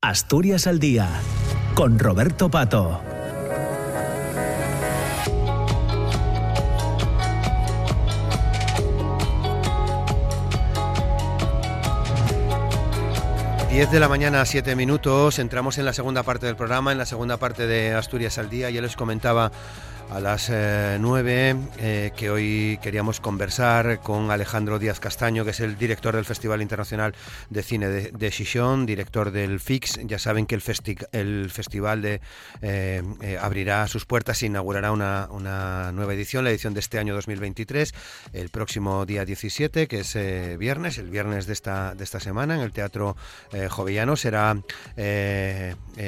Asturias al Día, con Roberto Pato. Diez de la mañana, siete minutos. Entramos en la segunda parte del programa, en la segunda parte de Asturias al Día. Ya les comentaba a las eh, nueve, eh, que hoy queríamos conversar con Alejandro Díaz Castaño, que es el director del Festival Internacional de Cine de, de director del FIX. Ya saben que el, el festival de, eh, abrirá sus puertas e inaugurará una, una, nueva edición, la edición de este año 2023, el próximo día 17, que es viernes, el viernes de esta, de esta semana, en el Teatro Jovellano. Será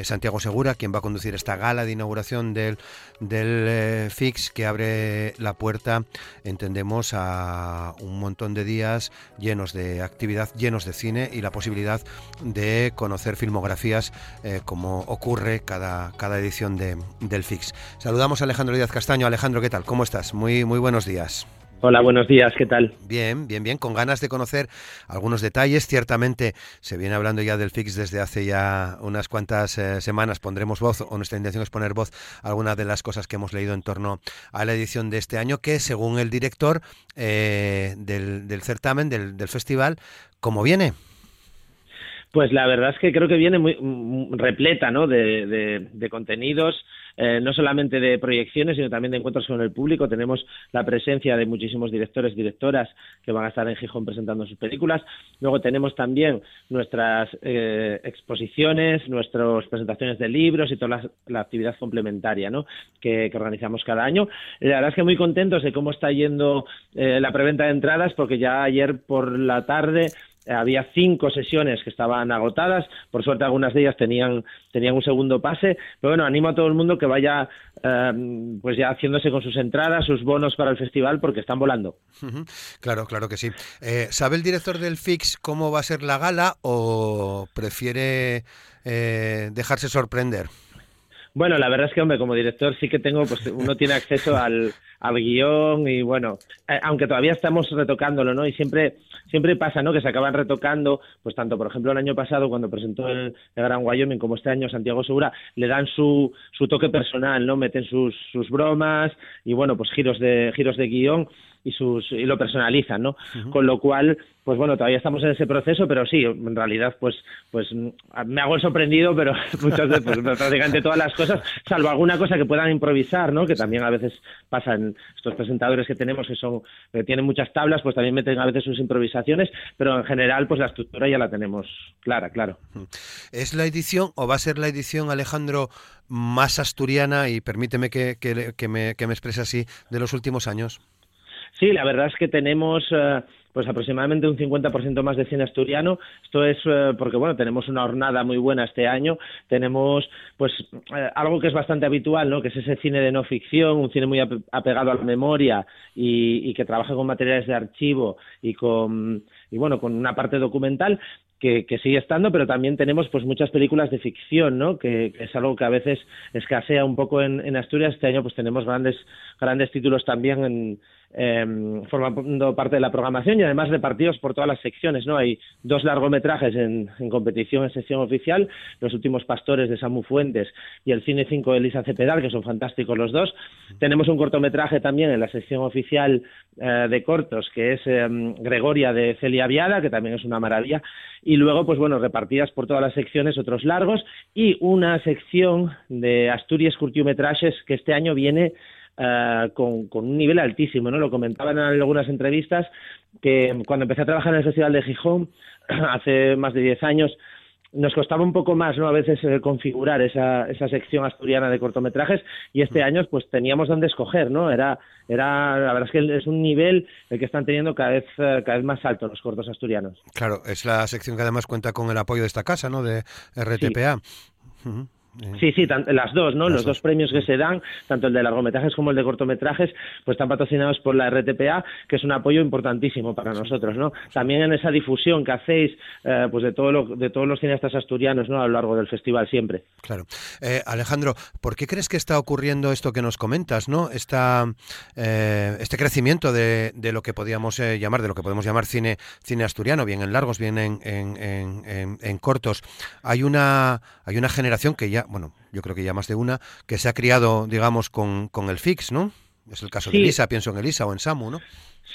Santiago Segura quien va a conducir esta gala de inauguración del, del Fix que abre la puerta, entendemos, a un montón de días llenos de actividad, llenos de cine y la posibilidad de conocer filmografías eh, como ocurre cada, cada edición de, del Fix. Saludamos a Alejandro Díaz Castaño. Alejandro, ¿qué tal? ¿Cómo estás? Muy, muy buenos días. Hola, buenos días, ¿qué tal? Bien, bien, bien, con ganas de conocer algunos detalles. Ciertamente se viene hablando ya del FIX desde hace ya unas cuantas eh, semanas. Pondremos voz, o nuestra intención es poner voz a algunas de las cosas que hemos leído en torno a la edición de este año, que según el director eh, del, certamen, del, festival, ¿cómo viene? Pues la verdad es que creo que viene muy repleta ¿no? de, de contenidos eh, no solamente de proyecciones, sino también de encuentros con el público. Tenemos la presencia de muchísimos directores, directoras que van a estar en Gijón presentando sus películas. Luego tenemos también nuestras eh, exposiciones, nuestras presentaciones de libros y toda la, actividad complementaria ¿no? que, organizamos cada año. La verdad es que muy contentos de cómo está yendo eh, la preventa de entradas, porque ya ayer por la tarde había cinco sesiones que estaban agotadas, por suerte algunas de ellas tenían, tenían un segundo pase, pero bueno, animo a todo el mundo que vaya eh, pues ya haciéndose con sus entradas, sus bonos para el festival, porque están volando. Claro, claro que sí. Eh, ¿Sabe el director del FIX cómo va a ser la gala o prefiere eh, dejarse sorprender? Bueno, la verdad es que, hombre, como director sí que tengo, pues uno tiene acceso al, al guion y bueno, eh, aunque todavía estamos retocándolo, ¿no? Y siempre, siempre pasa, ¿no? Que se acaban retocando, pues tanto, por ejemplo, el año pasado cuando presentó el, Gran Wyoming como este año Santiago Segura, le dan su, su toque personal, ¿no? Meten sus, sus bromas y bueno, pues giros de, giros de guion y sus y lo personalizan, ¿no? Con lo cual, pues bueno, todavía estamos en ese proceso, pero sí, en realidad, pues pues me hago el sorprendido, pero muchas veces, pues, prácticamente todas las cosas, salvo alguna cosa que puedan improvisar, ¿no? Que también a veces pasan estos presentadores que tenemos que son que tienen muchas tablas, pues también meten a veces sus improvisaciones, pero en general, pues la estructura ya la tenemos clara, claro. ¿Es la edición o va a ser la edición, Alejandro, más asturiana y permíteme que, que, me, que me exprese así de los últimos años? Sí, la verdad es que tenemos eh, pues aproximadamente un 50% más de cine asturiano. Esto es eh, porque bueno, tenemos una jornada muy buena este año, tenemos pues eh, algo que es bastante habitual, ¿no? Que es ese cine de no ficción, un cine muy apegado a la memoria y, y que trabaja con materiales de archivo y con y bueno, con una parte documental, que, sigue estando, pero también tenemos pues muchas películas de ficción, ¿no? Que, es algo que a veces escasea un poco en, en Asturias. Este año pues tenemos grandes grandes títulos también en, eh, formando parte de la programación y además repartidos por todas las secciones. ¿no? Hay dos largometrajes en, competición en sección oficial, Los últimos pastores de Samu Fuentes y El Cine 5 de Elisa Cepedal, que son fantásticos los dos. Tenemos un cortometraje también en la sección oficial eh, de cortos, que es em, Gregoria de Celia Viada, que también es una maravilla. Y luego, pues bueno, repartidas por todas las secciones, otros largos, y una sección de Asturias Curtiometrajes que este año viene eh, con, un nivel altísimo, ¿no? Lo comentaban en algunas entrevistas que cuando empecé a trabajar en el Festival de Gijón, hace más de 10 años, nos costaba un poco más, ¿no? A veces eh, configurar esa, esa sección asturiana de cortometrajes y este año pues teníamos donde escoger, ¿no? Era, era, la verdad es que es un nivel el que están teniendo cada vez, eh, cada vez más alto los cortos asturianos. Claro, es la sección que además cuenta con el apoyo de esta casa, ¿no? De RTPA. Sí, sí, las dos, ¿no? Los dos. premios que se dan, tanto el de largometrajes como el de cortometrajes, pues están patrocinados por la RTPA, que es un apoyo importantísimo para nosotros, ¿no? También en esa difusión que hacéis, eh, pues de, todo de todos los cineastas asturianos, ¿no? A lo largo del festival siempre. Claro. Eh, Alejandro, ¿por qué crees que está ocurriendo esto que nos comentas, ¿no? Esta, eh, este crecimiento de, de, lo que podíamos llamar, de lo que podemos llamar cine, cine asturiano, bien en largos, bien en, en, en, en cortos. Hay una, hay una generación que ya bueno, yo creo que ya más de una, que se ha criado, digamos, con, con el FIX, ¿no? Es el caso de Elisa, pienso en Elisa o en Samu, ¿no?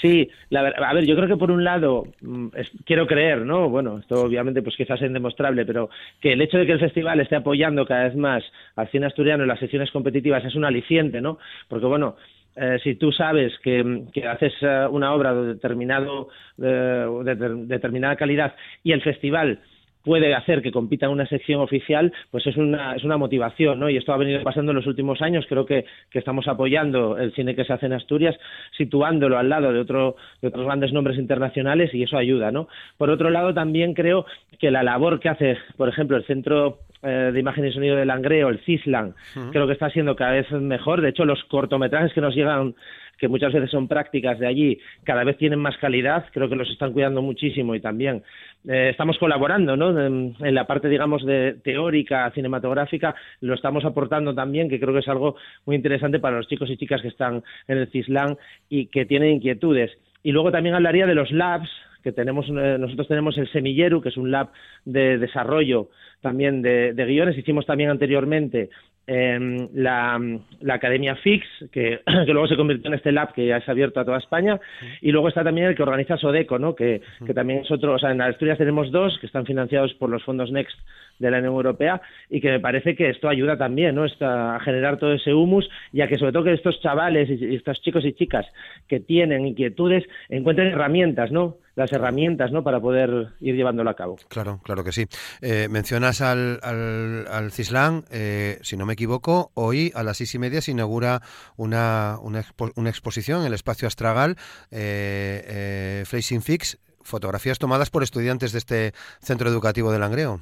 Sí, la, a ver, yo creo que por un lado, mm, quiero creer, ¿no? Bueno, esto obviamente pues quizás es indemostrable, pero que el hecho de que el festival esté apoyando cada vez más al cine asturiano en las sesiones competitivas es un aliciente, ¿no? Porque bueno, eh, si tú sabes que, que haces eh, una obra de, determinado, de determinada calidad y el festival puede hacer que compita en una sección oficial, pues es una, es una motivación, ¿no? Y esto ha venido pasando en los últimos años, creo que, que estamos apoyando el cine que se hace en Asturias, situándolo al lado de, otro, de otros grandes nombres internacionales y eso ayuda, ¿no? Por otro lado, también creo que la labor que hace, por ejemplo, el Centro eh, de Imagen y Sonido de Langreo, el CISLAN, creo que está siendo cada vez mejor. De hecho, los cortometrajes que nos llegan que muchas veces son prácticas de allí, cada vez tienen más calidad, creo que los están cuidando muchísimo y también eh, estamos colaborando ¿no? En, la parte, digamos, de teórica, cinematográfica, lo estamos aportando también, que creo que es algo muy interesante para los chicos y chicas que están en el CISLAN y que tienen inquietudes. Y luego también hablaría de los labs, que tenemos, eh, nosotros tenemos el Semilleru, que es un lab de desarrollo también de, de guiones. Hicimos también anteriormente eh, la, la, Academia Fix, que, que, luego se convirtió en este lab que ya es abierto a toda España, y luego está también el que organiza Sodeco, ¿no? que, que también es otro, o sea, en Asturias tenemos dos que están financiados por los fondos Next de la Unión Europea y que me parece que esto ayuda también ¿no? a generar todo ese humus y a que sobre todo que estos chavales y estos chicos y chicas que tienen inquietudes encuentren herramientas, ¿no? Las herramientas ¿no? para poder ir llevándolo a cabo. Claro, claro que sí. Eh, mencionas al, al, al Cislán, eh, si no me equivoco, hoy a las seis y media se inaugura una, una, una exposición en el espacio Astragal, eh, eh, Facing Fix, fotografías tomadas por estudiantes de este centro educativo de Langreo.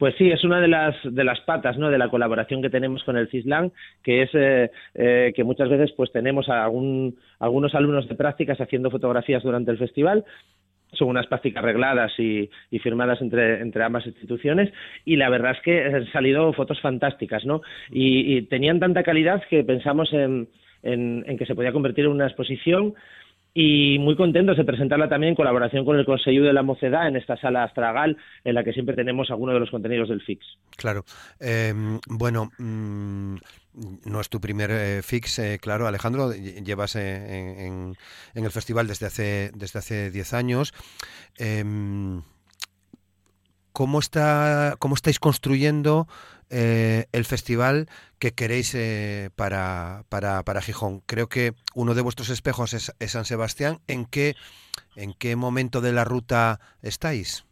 Pues sí, es una de las, de las patas ¿no? de la colaboración que tenemos con el CISLAN, que es eh, eh, que muchas veces pues tenemos a algún, algunos alumnos de prácticas haciendo fotografías durante el festival son unas prácticas regladas y, y firmadas entre, entre, ambas instituciones y la verdad es que han salido fotos fantásticas, ¿no? Y, tenían tanta calidad que pensamos en, en, en, que se podía convertir en una exposición y muy contentos de presentarla también en colaboración con el Consejo de la Mocedad en esta sala astragal en la que siempre tenemos algunos de los contenidos del FIX. Claro. Eh, bueno, mmm, no es tu primer eh, FIX, eh, claro, Alejandro, llevas eh, en, en, el festival desde hace desde hace 10 años. ¿Cómo, está, ¿Cómo estáis construyendo eh, el festival que queréis eh, para, para, para, Gijón. Creo que uno de vuestros espejos es, es, San Sebastián. ¿En qué, ¿En qué momento de la ruta estáis?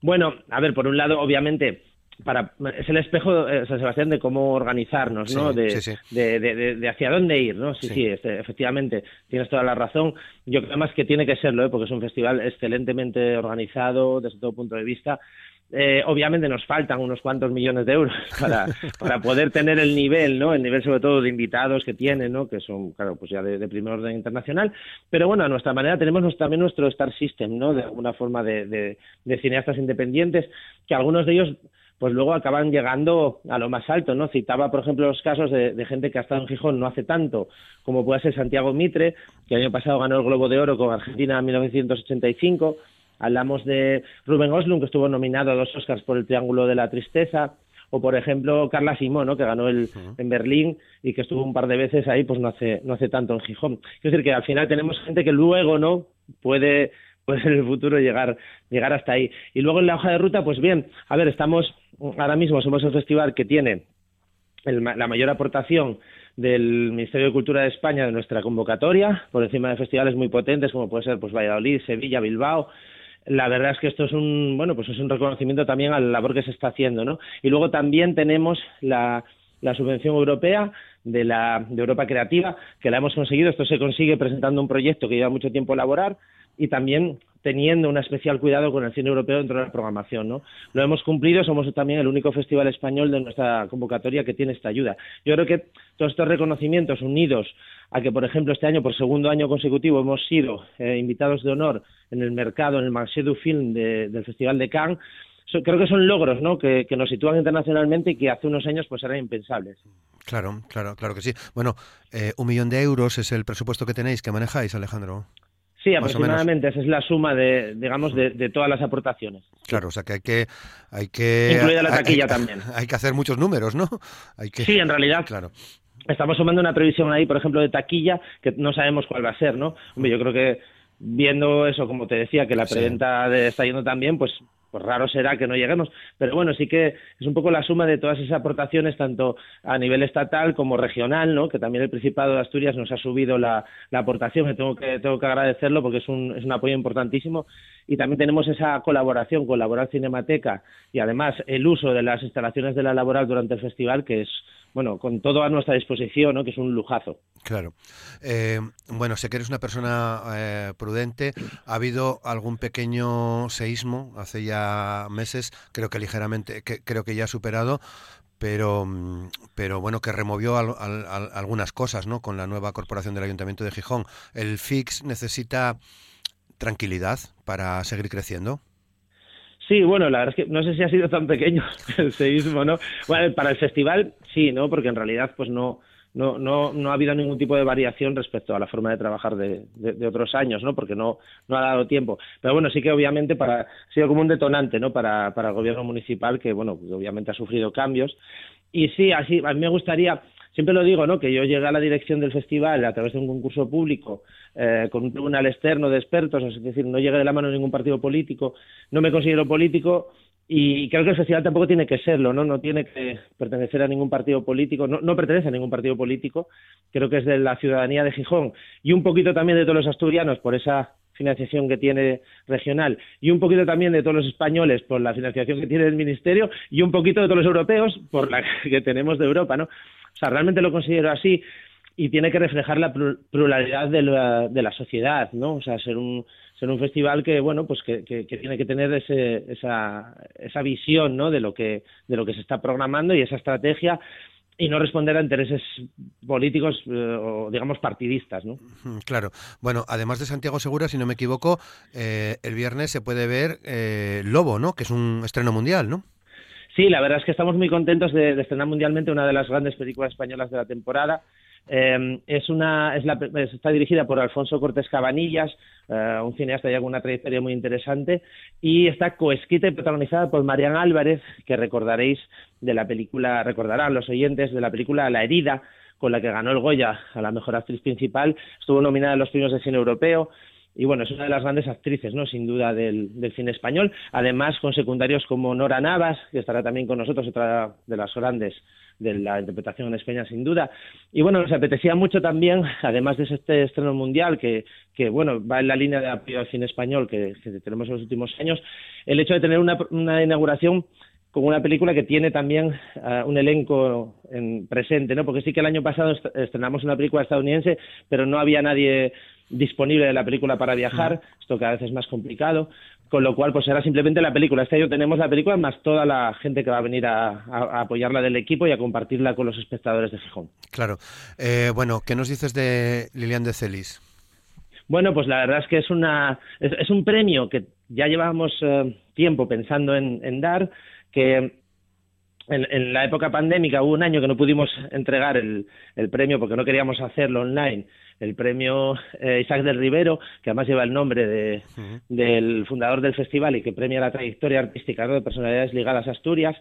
Bueno, a ver, por un lado, obviamente, para, es el espejo eh, San Sebastián de cómo organizarnos, ¿no? de, sí, sí. De, de, de, hacia dónde ir, ¿no? Sí, sí, este, efectivamente, tienes toda la razón. Yo creo más que tiene que serlo, ¿eh? porque es un festival excelentemente organizado desde todo punto de vista eh, obviamente nos faltan unos cuantos millones de euros para, para poder tener el nivel, ¿no? El nivel sobre todo de invitados que tienen, ¿no? Que son, claro, pues ya de, de primer orden internacional. Pero bueno, a nuestra manera tenemos también nuestro Star System, ¿no? De alguna forma de, de, de cineastas independientes, que algunos de ellos pues luego acaban llegando a lo más alto, ¿no? Citaba, por ejemplo, los casos de, de, gente que ha estado en Gijón no hace tanto, como puede ser Santiago Mitre, que el año pasado ganó el Globo de Oro con Argentina en 1985, Hablamos de Rubén Oslund, que estuvo nominado a dos Oscars por El Triángulo de la Tristeza, o por ejemplo Carla Simón, ¿no? que ganó el, en Berlín y que estuvo un par de veces ahí, pues no hace, no hace tanto en Gijón. Es decir, que al final tenemos gente que luego no puede, puede en el futuro llegar, llegar hasta ahí. Y luego en la hoja de ruta, pues bien, a ver, estamos, ahora mismo somos el festival que tiene el, la mayor aportación del Ministerio de Cultura de España de nuestra convocatoria, por encima de festivales muy potentes como puede ser pues Valladolid, Sevilla, Bilbao, la verdad es que esto es un bueno pues es un reconocimiento también a la labor que se está haciendo no y luego también tenemos la, subvención europea de la de Europa Creativa que la hemos conseguido. Esto se consigue presentando un proyecto que lleva mucho tiempo elaborar y también teniendo un especial cuidado con el cine europeo dentro de la programación, ¿no? Lo hemos cumplido, somos también el único festival español de nuestra convocatoria que tiene esta ayuda. Yo creo que todos estos reconocimientos unidos a que, por ejemplo, este año, por segundo año consecutivo, hemos sido eh, invitados de honor en el mercado, en el Marché du Film del Festival de Cannes, creo que son logros ¿no? Que, nos sitúan internacionalmente y que hace unos años pues eran impensables. Claro, claro, claro que sí. Bueno, eh, un millón de euros es el presupuesto que tenéis, que manejáis, Alejandro. Sí, aproximadamente esa es la suma de, digamos, de, todas las aportaciones. Claro, o sea que hay que, hay que incluida la taquilla también. Hay que hacer muchos números, ¿no? Hay que, sí, en realidad. Claro. Estamos sumando una previsión ahí, por ejemplo, de taquilla que no sabemos cuál va a ser, ¿no? Hombre, yo creo que viendo eso, como te decía, que la preventa está yendo tan bien, pues pues raro será que no lleguemos. Pero bueno, sí que es un poco la suma de todas esas aportaciones, tanto a nivel estatal como regional, ¿no? que también el Principado de Asturias nos ha subido la, aportación, y tengo que, tengo que agradecerlo porque es un, es un apoyo importantísimo. Y también tenemos esa colaboración con Laboral Cinemateca y además el uso de las instalaciones de la Laboral durante el festival, que es bueno, con todo a nuestra disposición, ¿no? que es un lujazo. Claro. Eh, bueno, sé que eres una persona eh, prudente. Ha habido algún pequeño seísmo hace ya meses, creo que ligeramente, que, creo que ya ha superado, pero, pero bueno, que removió algunas cosas ¿no? con la nueva corporación del Ayuntamiento de Gijón. ¿El FIX necesita tranquilidad para seguir creciendo? Sí, bueno, la verdad es que no sé si ha sido tan pequeño el seísmo, ¿no? Bueno, para el festival sí, ¿no? Porque en realidad pues no, no, no, no ha habido ningún tipo de variación respecto a la forma de trabajar de, de, otros años, ¿no? Porque no, no ha dado tiempo. Pero bueno, sí que obviamente para, ha sido como un detonante, ¿no? Para, para el gobierno municipal que, bueno, obviamente ha sufrido cambios. Y sí, así, a mí me gustaría, siempre lo digo, ¿no? Que yo llegué a la dirección del festival a través de un concurso público eh, con un tribunal externo de expertos, es decir, no llegué de la mano de ningún partido político, no me considero político y creo que el festival tampoco tiene que serlo, ¿no? No tiene que pertenecer a ningún partido político, no, no pertenece a ningún partido político, creo que es de la ciudadanía de Gijón y un poquito también de todos los asturianos por esa financiación que tiene regional y un poquito también de todos los españoles por la financiación que tiene el ministerio y un poquito de todos los europeos por la que tenemos de Europa, ¿no? O sea, realmente lo considero así y tiene que reflejar la pluralidad de la, de la sociedad, ¿no? O sea, ser un ser un festival que bueno pues que, tiene que tener ese, esa, esa visión ¿no? de lo que de lo que se está programando y esa estrategia y no responder a intereses políticos eh, o digamos partidistas, ¿no? Claro. Bueno, además de Santiago Segura, si no me equivoco, eh, el viernes se puede ver eh, Lobo, ¿no? Que es un estreno mundial, ¿no? Sí, la verdad es que estamos muy contentos de, estrenar mundialmente una de las grandes películas españolas de la temporada. Eh, es una, es la, está dirigida por Alfonso Cortés Cabanillas, eh, un cineasta ya con una trayectoria muy interesante, y está coescrita y protagonizada por Marian Álvarez, que recordaréis de la película, recordarán los oyentes de la película La herida, con la que ganó el Goya a la mejor actriz principal, estuvo nominada en los premios de cine europeo, y bueno, es una de las grandes actrices, ¿no? Sin duda del, cine español. Además, con secundarios como Nora Navas, que estará también con nosotros, otra de las grandes de la interpretación en España, sin duda. Y bueno, nos apetecía mucho también, además de este estreno mundial, que, que bueno, va en la línea de apoyo al cine español que, tenemos en los últimos años, el hecho de tener una, una inauguración con una película que tiene también eh, un elenco en presente, ¿no? Porque sí que el año pasado estrenamos una película estadounidense, pero no había nadie disponible de la película para viajar, esto cada vez es más complicado con lo cual pues era simplemente la película. Este año tenemos la película más toda la gente que va a venir a, apoyarla del equipo y a compartirla con los espectadores de Gijón. Claro. Eh, bueno, ¿qué nos dices de Lilian de Celis? Bueno, pues la verdad es que es, una, es, un premio que ya llevamos eh, tiempo pensando en, dar, que en, en, la época pandémica hubo un año que no pudimos entregar el, el premio porque no queríamos hacerlo online el premio eh, Isaac del Rivero, que además lleva el nombre de, del fundador del festival y que premia la trayectoria artística de personalidades ligadas a Asturias.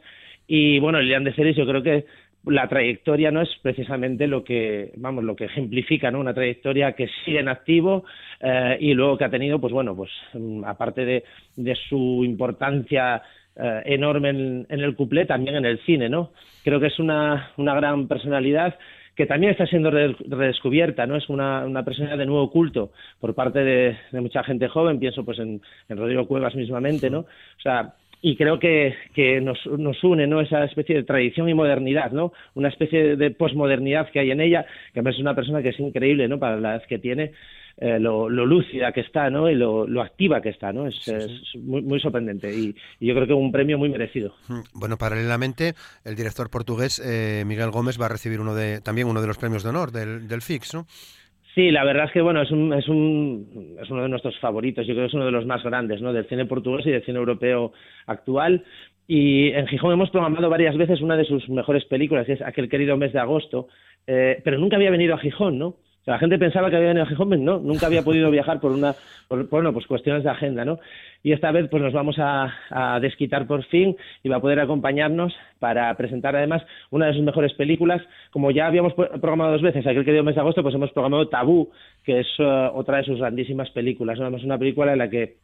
Y bueno, Lilian de Celis, yo creo que la trayectoria no es precisamente lo que vamos lo que ejemplifica no una trayectoria que sigue en activo eh, y luego que ha tenido pues bueno pues mm, aparte de, de su importancia eh, enorme en, en, el cuplé también en el cine no creo que es una, una gran personalidad que también está siendo redescubierta, ¿no? Es una, una personalidad de nuevo culto por parte de, mucha gente joven, pienso pues en, Rodrigo Cuevas mismamente, ¿no? O sea, y creo que, que nos, nos, une ¿no? esa especie de tradición y modernidad, ¿no? Una especie de posmodernidad que hay en ella, que además es una persona que es increíble, ¿no? Para la edad que tiene. eh, lo, lúcida que está, ¿no? Y lo, activa que está, ¿no? Es, muy, sorprendente y, yo creo que un premio muy merecido. Mm, bueno, paralelamente, el director portugués eh, Miguel Gómez va a recibir uno de, también uno de los premios de honor del, del FIX, ¿no? Sí, la verdad es que bueno, es, un, es, un, es uno de nuestros favoritos, yo creo que es uno de los más grandes, ¿no? Del cine portugués y del cine europeo actual. Y en Gijón hemos programado varias veces una de sus mejores películas, que es aquel querido mes de agosto, eh, pero nunca había venido a Gijón, ¿no? La gente pensaba que había venido a Gijón, no, nunca había podido viajar por una, bueno, pues cuestiones de agenda, ¿no? Y esta vez pues nos vamos a, desquitar por fin y va a poder acompañarnos para presentar además una de sus mejores películas. Como ya habíamos programado dos veces, aquel que mes de agosto, pues hemos programado Tabú, que es eh, otra de sus grandísimas películas, ¿no? Es una película en la que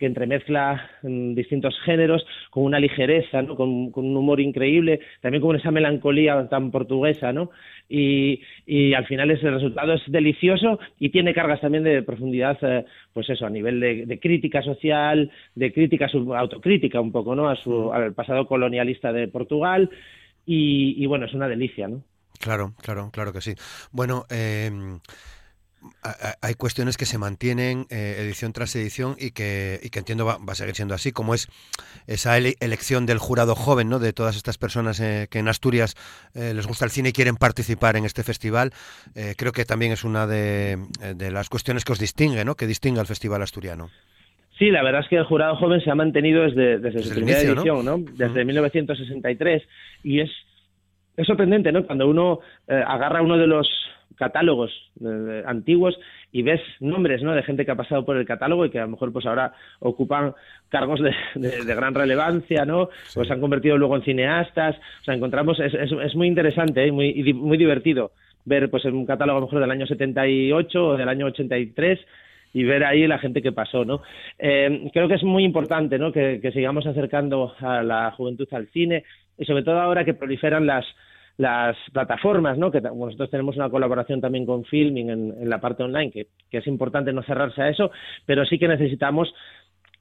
que entremezcla mm, distintos géneros con una ligereza, ¿no? con, un humor increíble, también con esa melancolía tan portuguesa, ¿no? Y, y al final ese resultado es delicioso y tiene cargas también de profundidad, eh, pues eso, a nivel de, crítica social, de crítica, autocrítica un poco, ¿no? A su, al pasado colonialista de Portugal y, y bueno, es una delicia, ¿no? Claro, claro, claro que sí. Bueno, eh hay cuestiones que se mantienen eh, edición tras edición y que, y que entiendo va, a seguir siendo así, como es esa elección del jurado joven, ¿no? De todas estas personas eh, que en Asturias eh, les gusta el cine y quieren participar en este festival. creo que también es una de, las cuestiones que os distingue, ¿no? Que distingue al festival asturiano. Sí, la verdad es que el jurado joven se ha mantenido desde, desde, su primera edición, ¿no? Desde 1963 y es es sorprendente, ¿no? Cuando uno agarra uno de los catálogos eh, antiguos y ves nombres ¿no? de gente que ha pasado por el catálogo y que a lo mejor pues ahora ocupan cargos de, gran relevancia, ¿no? Pues se han convertido luego en cineastas. O sea, encontramos, es, es, muy interesante ¿eh? y muy, muy divertido ver pues en un catálogo a lo mejor del año 78 o del año 83 y ver ahí la gente que pasó, ¿no? Eh, creo que es muy importante, ¿no? Que, que sigamos acercando a la juventud al cine y sobre todo ahora que proliferan las las plataformas, ¿no? que nosotros tenemos una colaboración también con Filming en, la parte online, que, es importante no cerrarse a eso, pero sí que necesitamos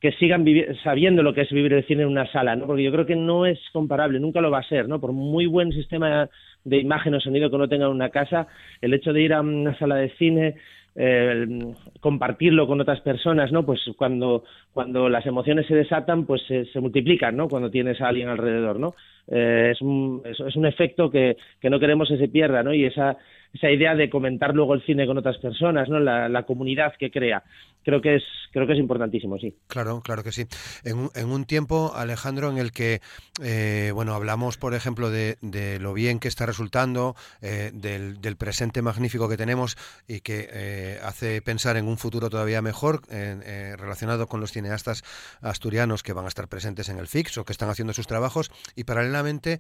que sigan sabiendo lo que es vivir el cine en una sala, ¿no? porque yo creo que no es comparable, nunca lo va a ser, ¿no? por muy buen sistema de imagen o sonido que uno tenga en una casa, el hecho de ir a una sala de cine, eh, compartirlo con otras personas, ¿no? Pues cuando, cuando las emociones se desatan, pues se, se multiplican, ¿no? Cuando tienes a alguien alrededor, ¿no? Eh, es, un, es, un efecto que, que no queremos que se pierda, ¿no? Y esa, esa idea de comentar luego el cine con otras personas, ¿no? La, comunidad que crea. Creo que es creo que es importantísimo, sí. Claro, claro que sí. En, en un tiempo, Alejandro, en el que eh, bueno hablamos, por ejemplo, de, lo bien que está resultando, eh, del, presente magnífico que tenemos y que eh, hace pensar en un futuro todavía mejor relacionado con los cineastas asturianos que van a estar presentes en el FIX o que están haciendo sus trabajos y paralelamente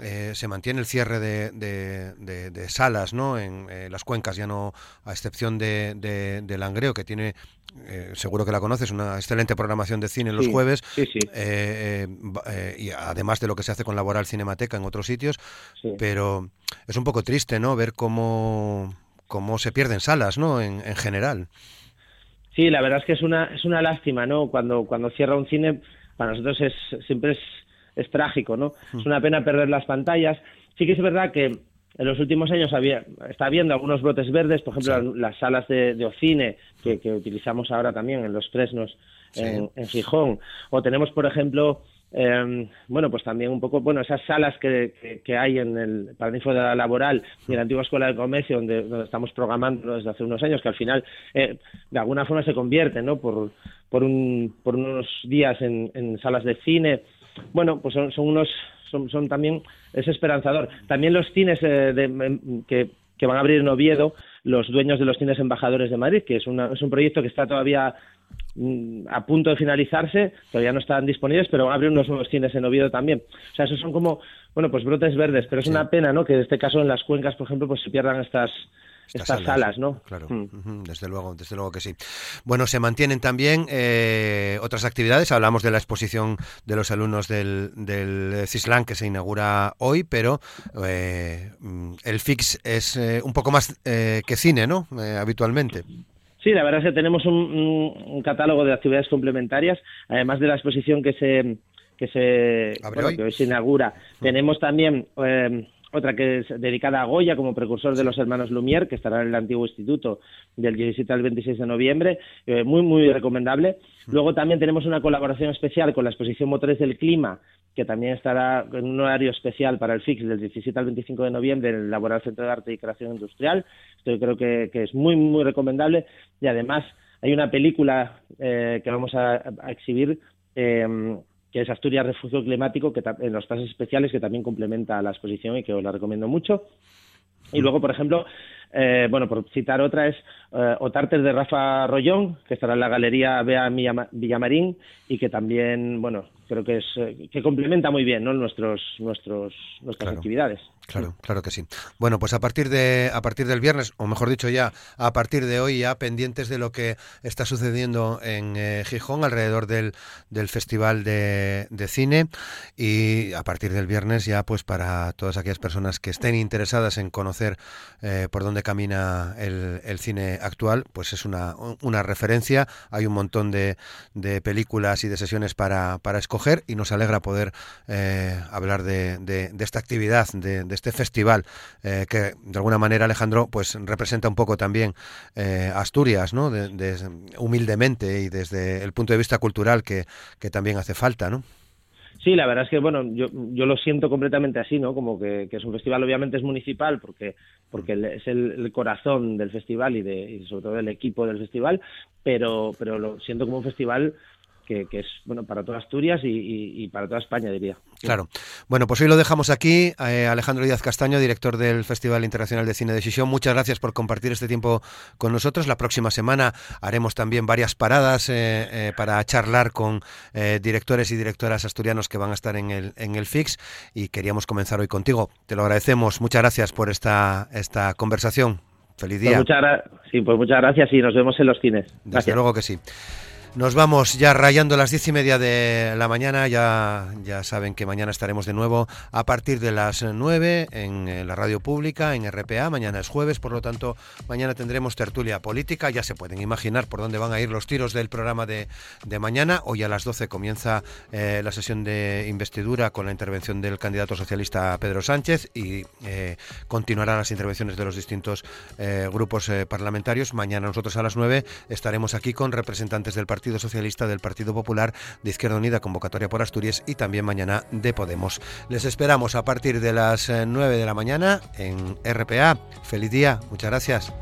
se mantiene el cierre de salas, ¿no? En eh, las cuencas, ya no, a excepción de, de, Langreo, que tiene, eh, seguro que la conoces, una excelente programación de cine los jueves, eh, y además de lo que se hace con Laboral Cinemateca en otros sitios, pero es un poco triste, ¿no? Ver cómo, cómo se pierden salas, ¿no? En, en general. Sí, la verdad es que es una, es una lástima, ¿no? Cuando, cuando cierra un cine, para nosotros es, siempre es, es trágico, ¿no? Mm. Es una pena perder las pantallas. Sí que es verdad que en los últimos años había, está habiendo algunos brotes verdes, por ejemplo, las, salas de, de ocine que, que, utilizamos ahora también en los Fresnos en, en, Gijón, o tenemos, por ejemplo, eh, bueno, pues también un poco, bueno, esas salas que, que, hay en el Paraninfo de la Laboral y en la antigua Escuela de Comercio, donde, donde estamos programando desde hace unos años, que al final, eh, de alguna forma se convierten, ¿no? Por, por, un, por unos días en, en salas de cine. Bueno, pues son, son unos son, también, es esperanzador. También los cines eh, em, que, van a abrir en Oviedo, los dueños de los cines embajadores de Madrid, que es, es un proyecto que está todavía mm, a punto de finalizarse, todavía no están disponibles, pero van a abrir unos nuevos cines en Oviedo también. O sea, esos son como, bueno, pues brotes verdes, pero es una pena, ¿no? Que en este caso en las cuencas, por ejemplo, pues se pierdan estas estas, salas, ¿no? Claro, mm. desde luego, desde luego que sí. Bueno, se mantienen también eh, otras actividades. Hablamos de la exposición de los alumnos del, del CISLAN que se inaugura hoy, pero eh, el FIX es eh, un poco más que cine, ¿no? habitualmente. Sí, la verdad es que tenemos un, catálogo de actividades complementarias, además de la exposición que se que se que hoy se inaugura. Mm. Tenemos también otra que es dedicada a Goya como precursor de los hermanos Lumière, que estará en el antiguo instituto del 17 al 26 de noviembre, eh, muy, muy recomendable. Luego también tenemos una colaboración especial con la exposición Motores del Clima, que también estará en un horario especial para el FIX del 17 al 25 de noviembre en el Laboral Centro de Arte y Creación Industrial. Esto yo creo que, es muy, muy recomendable y además hay una película eh, que vamos a, exhibir eh, que es Asturias Refugio Climático, que en los pases especiales, que también complementa la exposición y que os la recomiendo mucho. Y luego, por ejemplo, eh, bueno, por citar otra es eh, Otartes de Rafa Rollón, que estará en la Galería Bea Villamarín y que también, bueno, creo que es eh, que complementa muy bien ¿no? nuestros, nuestros, nuestras actividades. Claro, claro que sí. Bueno, pues a partir de a partir del viernes, o mejor dicho ya, a partir de hoy ya pendientes de lo que está sucediendo en eh, Gijón alrededor del, del Festival de, Cine y a partir del viernes ya pues para todas aquellas personas que estén interesadas en conocer eh, por dónde camina el, el, cine actual, pues es una, una referencia. Hay un montón de, de películas y de sesiones para, para escoger y nos alegra poder eh, hablar de, de, de esta actividad, de de este festival eh, que de alguna manera Alejandro pues representa un poco también eh, Asturias, ¿no? De, humildemente y desde el punto de vista cultural que, que también hace falta, ¿no? Sí, la verdad es que, bueno, yo, yo lo siento completamente así, ¿no? Como que, es un festival, obviamente es municipal, porque, porque es el, corazón del festival y, de, y sobre todo el equipo del festival, pero, pero lo siento como un festival que, es bueno para toda Asturias y, para toda España, diría. Claro. Bueno, pues hoy lo dejamos aquí. Eh, Alejandro Díaz Castaño, director del Festival Internacional de Cine de Xixón, muchas gracias por compartir este tiempo con nosotros. La próxima semana haremos también varias paradas eh, eh, para charlar con directores y directoras asturianos que van a estar en el, en el FIX y queríamos comenzar hoy contigo. Te lo agradecemos. Muchas gracias por esta, esta conversación. Feliz pues día. muchas, sí, pues muchas gracias y nos vemos en los cines. Desde luego que sí. Nos vamos ya rayando las diez y media de la mañana. Ya, ya saben que mañana estaremos de nuevo a partir de las nueve en la radio pública, en RPA. Mañana es jueves, por lo tanto, mañana tendremos tertulia política. Ya se pueden imaginar por dónde van a ir los tiros del programa de, mañana. Hoy a las doce comienza eh, la sesión de investidura con la intervención del candidato socialista Pedro Sánchez y eh, continuarán las intervenciones de los distintos eh, grupos parlamentarios. Mañana nosotros a las nueve estaremos aquí con representantes del Partido Partido Socialista, del Partido Popular, de Izquierda Unida, convocatoria por Asturias y también mañana de Podemos. Les esperamos a partir de las eh, 9 de la mañana en RPA. Feliz día, muchas gracias.